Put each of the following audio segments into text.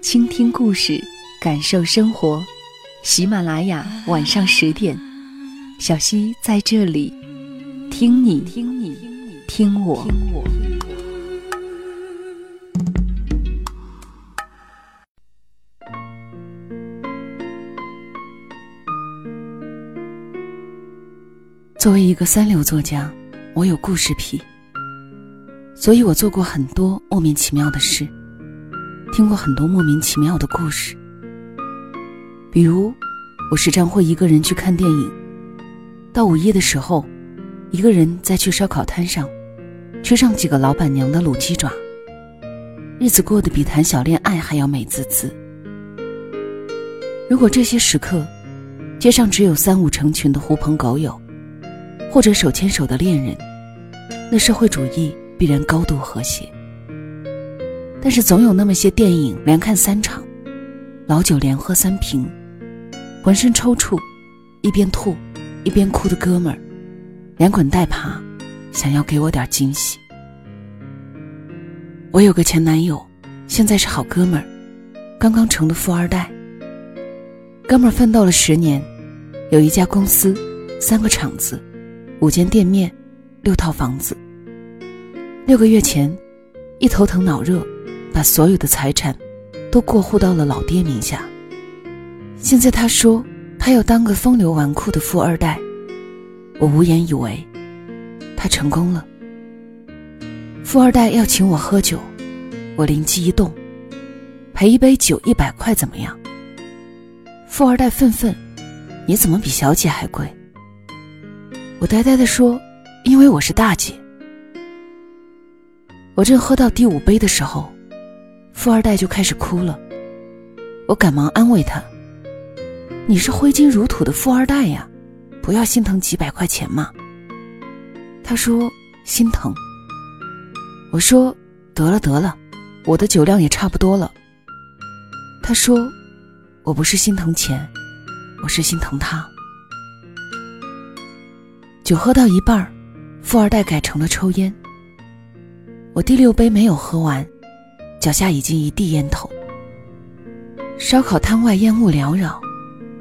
倾听故事，感受生活。喜马拉雅晚上十点，小溪在这里，听你听你听我。作为一个三流作家，我有故事癖，所以我做过很多莫名其妙的事。听过很多莫名其妙的故事，比如，我时常会一个人去看电影。到午夜的时候，一个人在去烧烤摊上，吃上几个老板娘的卤鸡爪。日子过得比谈小恋爱还要美滋滋。如果这些时刻，街上只有三五成群的狐朋狗友，或者手牵手的恋人，那社会主义必然高度和谐。但是总有那么些电影连看三场，老酒连喝三瓶，浑身抽搐，一边吐一边哭的哥们儿，连滚带爬，想要给我点惊喜。我有个前男友，现在是好哥们儿，刚刚成的富二代。哥们儿奋斗了十年，有一家公司，三个厂子，五间店面，六套房子。六个月前，一头疼脑热。把所有的财产都过户到了老爹名下。现在他说他要当个风流纨绔的富二代，我无言以为。他成功了。富二代要请我喝酒，我灵机一动，赔一杯酒一百块怎么样？富二代愤愤：“你怎么比小姐还贵？”我呆呆的说：“因为我是大姐。”我正喝到第五杯的时候。富二代就开始哭了，我赶忙安慰他：“你是挥金如土的富二代呀，不要心疼几百块钱嘛。”他说：“心疼。”我说：“得了得了，我的酒量也差不多了。”他说：“我不是心疼钱，我是心疼他。”酒喝到一半儿富二代改成了抽烟。我第六杯没有喝完。脚下已经一地烟头。烧烤摊外烟雾缭绕，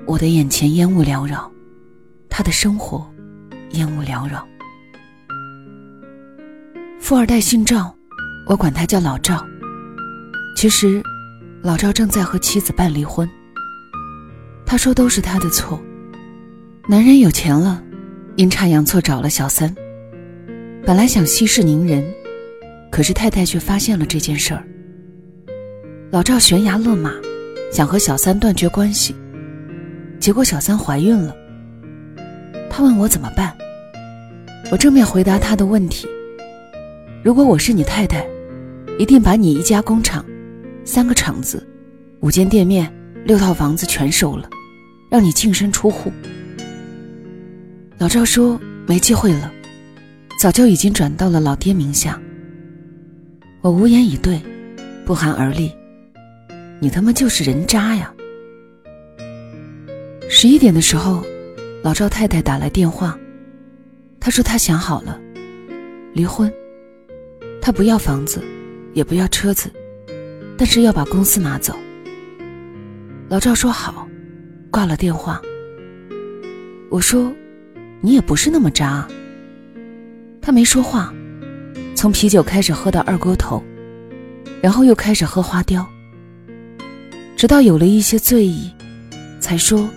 我的眼前烟雾缭绕，他的生活烟雾缭绕。富二代姓赵，我管他叫老赵。其实，老赵正在和妻子办离婚。他说都是他的错，男人有钱了，阴差阳错找了小三。本来想息事宁人，可是太太却发现了这件事儿。老赵悬崖勒马，想和小三断绝关系，结果小三怀孕了。他问我怎么办，我正面回答他的问题：如果我是你太太，一定把你一家工厂、三个厂子、五间店面、六套房子全收了，让你净身出户。老赵说没机会了，早就已经转到了老爹名下。我无言以对，不寒而栗。你他妈就是人渣呀！十一点的时候，老赵太太打来电话，她说她想好了，离婚。她不要房子，也不要车子，但是要把公司拿走。老赵说好，挂了电话。我说，你也不是那么渣。他没说话，从啤酒开始喝到二锅头，然后又开始喝花雕。直到有了一些醉意，才说，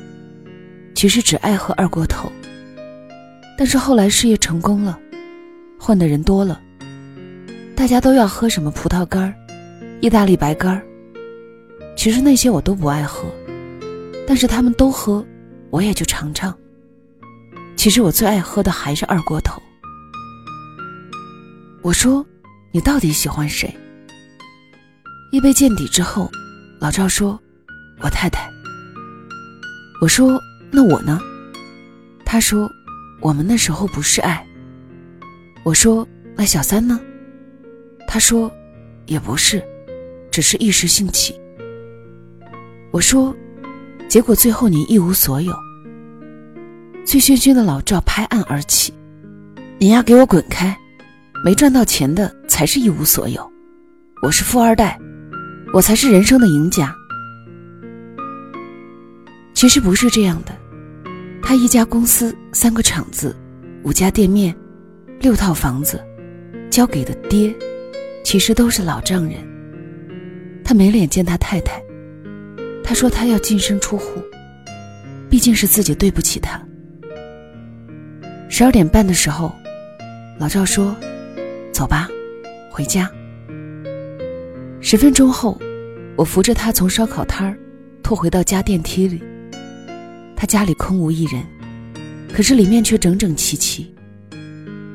其实只爱喝二锅头。但是后来事业成功了，换的人多了，大家都要喝什么葡萄干、意大利白干。其实那些我都不爱喝，但是他们都喝，我也就尝尝。其实我最爱喝的还是二锅头。我说，你到底喜欢谁？一杯见底之后。老赵说：“我太太。我说：“那我呢？”他说：“我们那时候不是爱。”我说：“那小三呢？”他说：“也不是，只是一时兴起。”我说：“结果最后你一无所有。”醉醺醺的老赵拍案而起：“你丫给我滚开！没赚到钱的才是一无所有，我是富二代，我才是人生的赢家。”其实不是这样的，他一家公司、三个厂子、五家店面、六套房子，交给的爹，其实都是老丈人。他没脸见他太太，他说他要净身出户，毕竟是自己对不起他。十二点半的时候，老赵说：“走吧，回家。”十分钟后，我扶着他从烧烤摊儿拖回到家电梯里。他家里空无一人，可是里面却整整齐齐。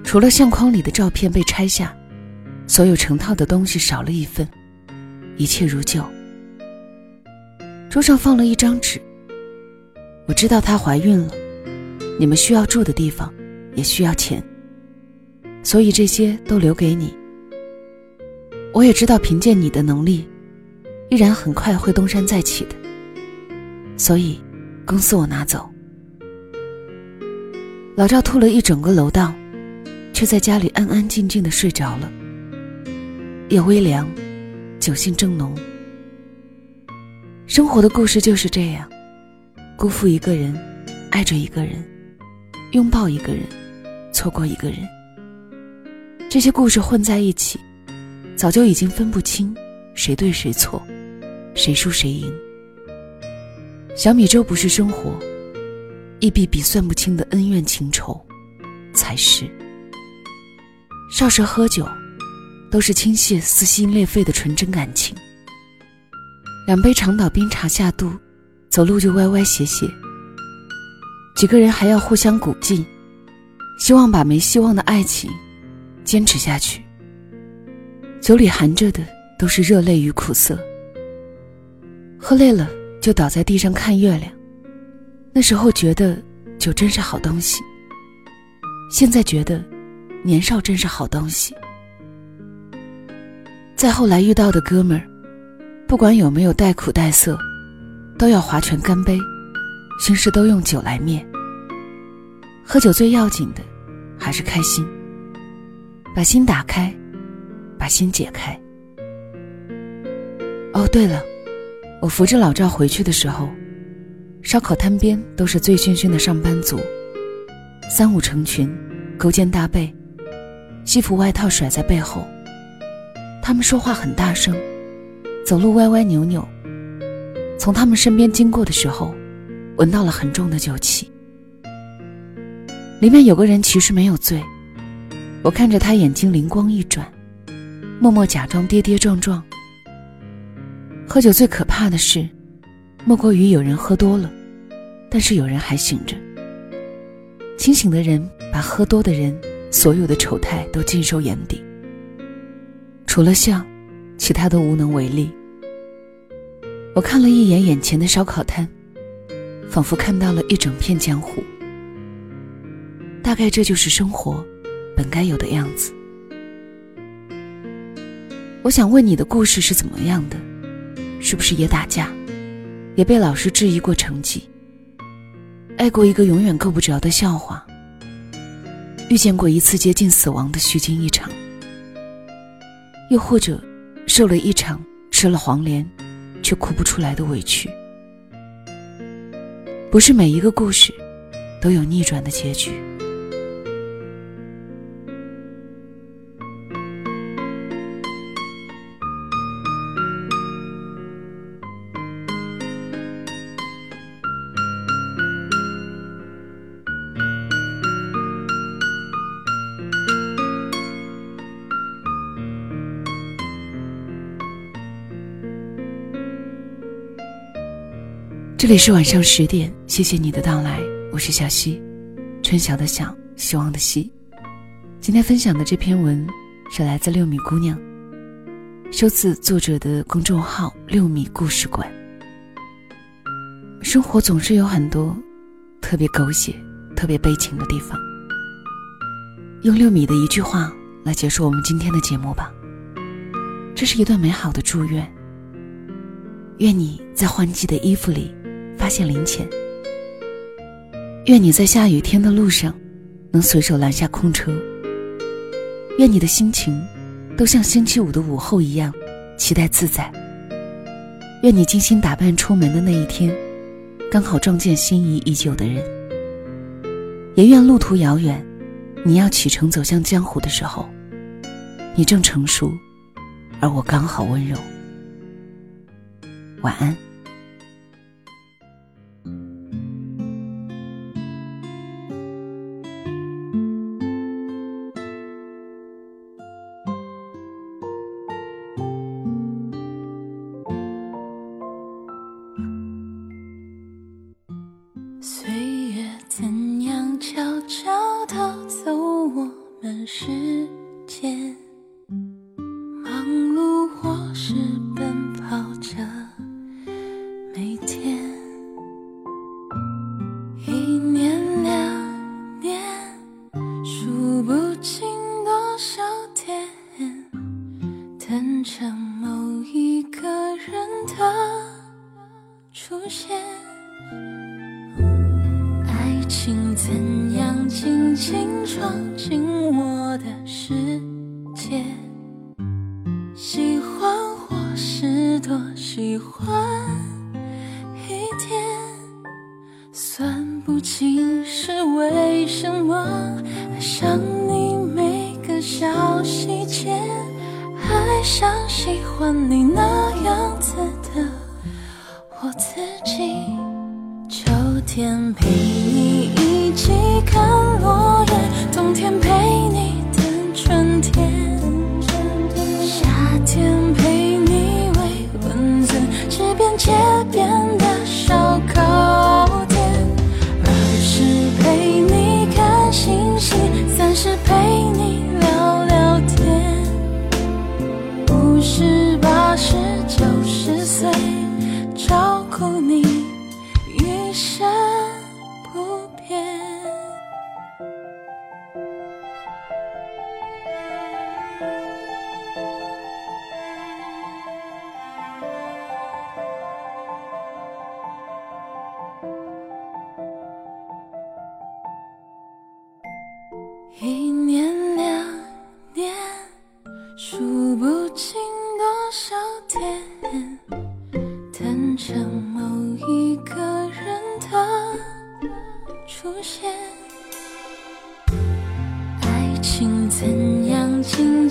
除了相框里的照片被拆下，所有成套的东西少了一份，一切如旧。桌上放了一张纸。我知道她怀孕了，你们需要住的地方，也需要钱，所以这些都留给你。我也知道凭借你的能力，依然很快会东山再起的，所以。公司我拿走。老赵吐了一整个楼道，却在家里安安静静的睡着了。夜微凉，酒兴正浓。生活的故事就是这样：辜负一个人，爱着一个人，拥抱一个人，错过一个人。这些故事混在一起，早就已经分不清谁对谁错，谁输谁赢。小米粥不是生活，一笔笔算不清的恩怨情仇，才是。少时喝酒，都是倾泻撕心裂肺的纯真感情。两杯长岛冰茶下肚，走路就歪歪斜斜。几个人还要互相鼓劲，希望把没希望的爱情坚持下去。酒里含着的都是热泪与苦涩。喝累了。就倒在地上看月亮。那时候觉得酒真是好东西。现在觉得年少真是好东西。再后来遇到的哥们儿，不管有没有带苦带涩，都要划拳干杯，心事都用酒来灭。喝酒最要紧的还是开心，把心打开，把心解开。哦，对了。我扶着老赵回去的时候，烧烤摊边都是醉醺醺的上班族，三五成群，勾肩搭背，西服外套甩在背后。他们说话很大声，走路歪歪扭扭。从他们身边经过的时候，闻到了很重的酒气。里面有个人其实没有醉，我看着他眼睛灵光一转，默默假装跌跌撞撞。喝酒最可怕的事，莫过于有人喝多了，但是有人还醒着。清醒的人把喝多的人所有的丑态都尽收眼底，除了笑，其他都无能为力。我看了一眼眼前的烧烤摊，仿佛看到了一整片江湖。大概这就是生活本该有的样子。我想问你的故事是怎么样的？是不是也打架，也被老师质疑过成绩？爱过一个永远够不着的笑话，遇见过一次接近死亡的虚惊一场，又或者受了一场吃了黄连却哭不出来的委屈？不是每一个故事都有逆转的结局。这里是晚上十点，谢谢你的到来，我是小溪，春晓的晓，希望的希。今天分享的这篇文是来自六米姑娘，收自作者的公众号“六米故事馆”。生活总是有很多特别狗血、特别悲情的地方。用六米的一句话来结束我们今天的节目吧。这是一段美好的祝愿。愿你在换季的衣服里发现零钱。愿你在下雨天的路上能随手拦下空车。愿你的心情都像星期五的午后一样期待自在。愿你精心打扮出门的那一天，刚好撞见心仪已久的人。也愿路途遥远，你要启程走向江湖的时候，你正成熟，而我刚好温柔。晚安。算不清是为什么爱上你每个小细节，爱上喜欢你那样子的我自己。秋天陪你一起看落叶，冬天陪你等春天，夏天陪你喂蚊子，吃遍街边的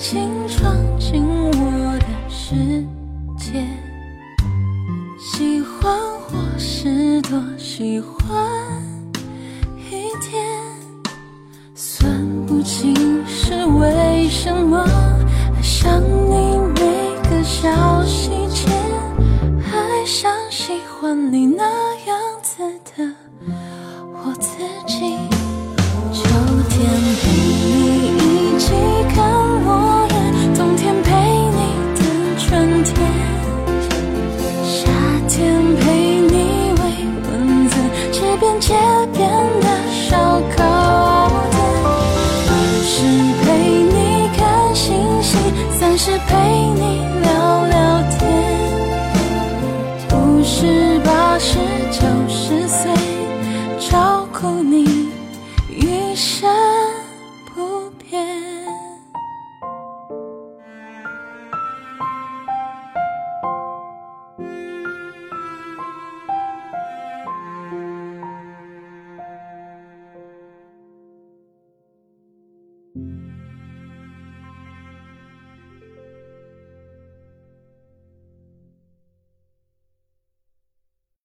请闯进我的世界？喜欢或是多喜欢？照